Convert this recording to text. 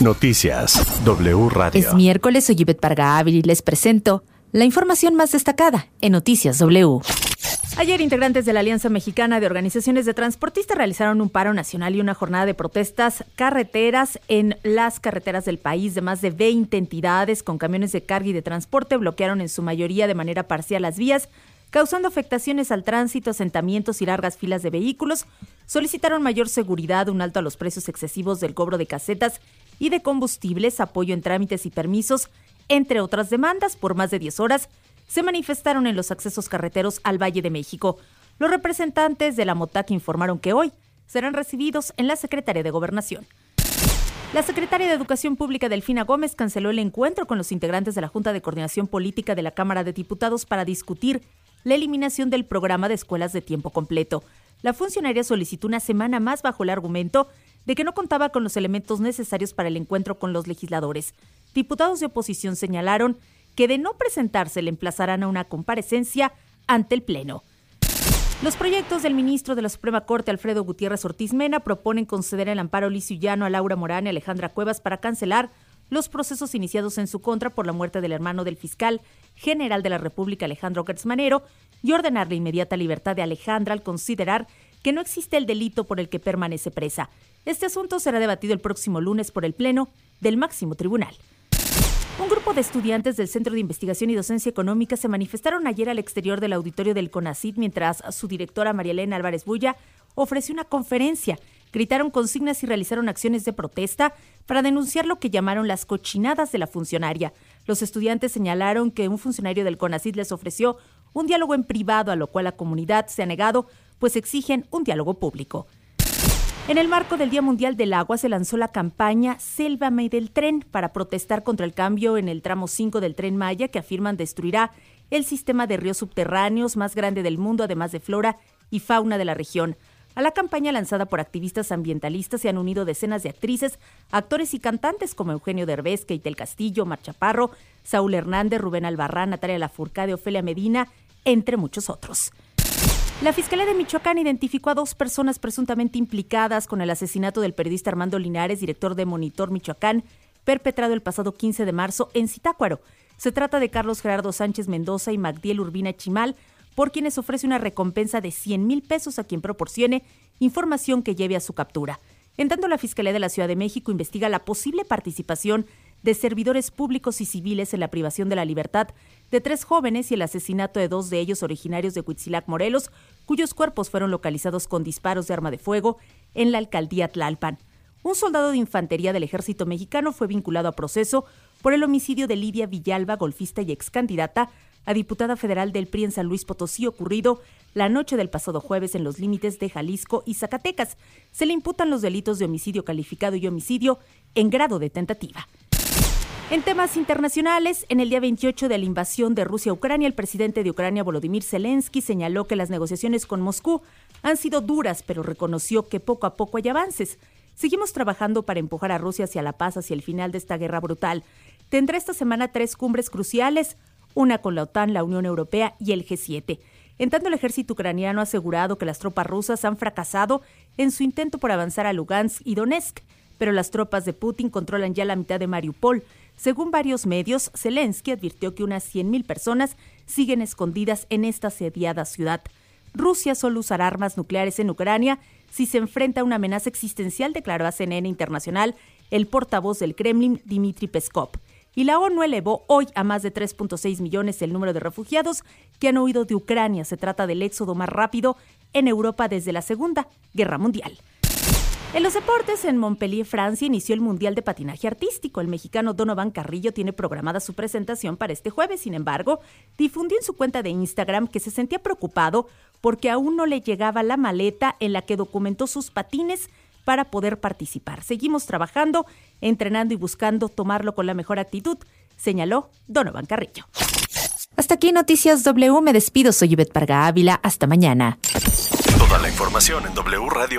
Noticias W Radio. Es miércoles, soy Yvette Parga y les presento la información más destacada en Noticias W. Ayer, integrantes de la Alianza Mexicana de Organizaciones de Transportistas realizaron un paro nacional y una jornada de protestas carreteras en las carreteras del país de más de 20 entidades con camiones de carga y de transporte. Bloquearon en su mayoría de manera parcial las vías, causando afectaciones al tránsito, asentamientos y largas filas de vehículos. Solicitaron mayor seguridad, un alto a los precios excesivos del cobro de casetas y de combustibles, apoyo en trámites y permisos, entre otras demandas por más de 10 horas se manifestaron en los accesos carreteros al Valle de México. Los representantes de la MOTAC informaron que hoy serán recibidos en la Secretaría de Gobernación. La secretaria de Educación Pública Delfina Gómez canceló el encuentro con los integrantes de la Junta de Coordinación Política de la Cámara de Diputados para discutir la eliminación del programa de escuelas de tiempo completo. La funcionaria solicitó una semana más bajo el argumento de que no contaba con los elementos necesarios para el encuentro con los legisladores. Diputados de oposición señalaron que de no presentarse le emplazarán a una comparecencia ante el Pleno. Los proyectos del ministro de la Suprema Corte, Alfredo Gutiérrez Ortiz Mena, proponen conceder el amparo lisuyano a Laura Morán y Alejandra Cuevas para cancelar los procesos iniciados en su contra por la muerte del hermano del fiscal general de la República, Alejandro Gertz Manero, y ordenar la inmediata libertad de Alejandra al considerar que no existe el delito por el que permanece presa. Este asunto será debatido el próximo lunes por el Pleno del máximo tribunal. Un grupo de estudiantes del Centro de Investigación y Docencia Económica se manifestaron ayer al exterior del auditorio del CONACID mientras su directora María Elena Álvarez Bulla ofreció una conferencia. Gritaron consignas y realizaron acciones de protesta para denunciar lo que llamaron las cochinadas de la funcionaria. Los estudiantes señalaron que un funcionario del CONACID les ofreció un diálogo en privado, a lo cual la comunidad se ha negado, pues exigen un diálogo público. En el marco del Día Mundial del Agua se lanzó la campaña Sélvame del tren para protestar contra el cambio en el tramo 5 del tren Maya que afirman destruirá el sistema de ríos subterráneos más grande del mundo, además de flora y fauna de la región. A la campaña lanzada por activistas ambientalistas se han unido decenas de actrices, actores y cantantes como Eugenio Derbez, Kate del Castillo, Mar Chaparro, Saúl Hernández, Rubén Albarrán, Natalia Lafourcade, Ofelia Medina, entre muchos otros. La Fiscalía de Michoacán identificó a dos personas presuntamente implicadas con el asesinato del periodista Armando Linares, director de Monitor Michoacán, perpetrado el pasado 15 de marzo en Zitácuaro. Se trata de Carlos Gerardo Sánchez Mendoza y Magdiel Urbina Chimal, por quienes ofrece una recompensa de 100 mil pesos a quien proporcione información que lleve a su captura. En tanto, la Fiscalía de la Ciudad de México investiga la posible participación de servidores públicos y civiles en la privación de la libertad de tres jóvenes y el asesinato de dos de ellos originarios de Huitzilac, Morelos, cuyos cuerpos fueron localizados con disparos de arma de fuego en la alcaldía Tlalpan. Un soldado de infantería del ejército mexicano fue vinculado a proceso por el homicidio de Lidia Villalba, golfista y ex candidata a diputada federal del PRI en San Luis Potosí, ocurrido la noche del pasado jueves en los límites de Jalisco y Zacatecas. Se le imputan los delitos de homicidio calificado y homicidio en grado de tentativa. En temas internacionales, en el día 28 de la invasión de Rusia a Ucrania, el presidente de Ucrania, Volodymyr Zelensky, señaló que las negociaciones con Moscú han sido duras, pero reconoció que poco a poco hay avances. Seguimos trabajando para empujar a Rusia hacia la paz, hacia el final de esta guerra brutal. Tendrá esta semana tres cumbres cruciales, una con la OTAN, la Unión Europea y el G7. En tanto, el ejército ucraniano ha asegurado que las tropas rusas han fracasado en su intento por avanzar a Lugansk y Donetsk, pero las tropas de Putin controlan ya la mitad de Mariupol. Según varios medios, Zelensky advirtió que unas 100.000 personas siguen escondidas en esta asediada ciudad. Rusia solo usará armas nucleares en Ucrania si se enfrenta a una amenaza existencial, declaró a CNN Internacional el portavoz del Kremlin, Dmitry Peskov. Y la ONU elevó hoy a más de 3.6 millones el número de refugiados que han huido de Ucrania. Se trata del éxodo más rápido en Europa desde la Segunda Guerra Mundial. En los deportes, en Montpellier, Francia, inició el Mundial de Patinaje Artístico. El mexicano Donovan Carrillo tiene programada su presentación para este jueves. Sin embargo, difundió en su cuenta de Instagram que se sentía preocupado porque aún no le llegaba la maleta en la que documentó sus patines para poder participar. Seguimos trabajando, entrenando y buscando tomarlo con la mejor actitud, señaló Donovan Carrillo. Hasta aquí Noticias W. Me despido. Soy Yvette Parga Ávila. Hasta mañana. Toda la información en wradio.com.mx.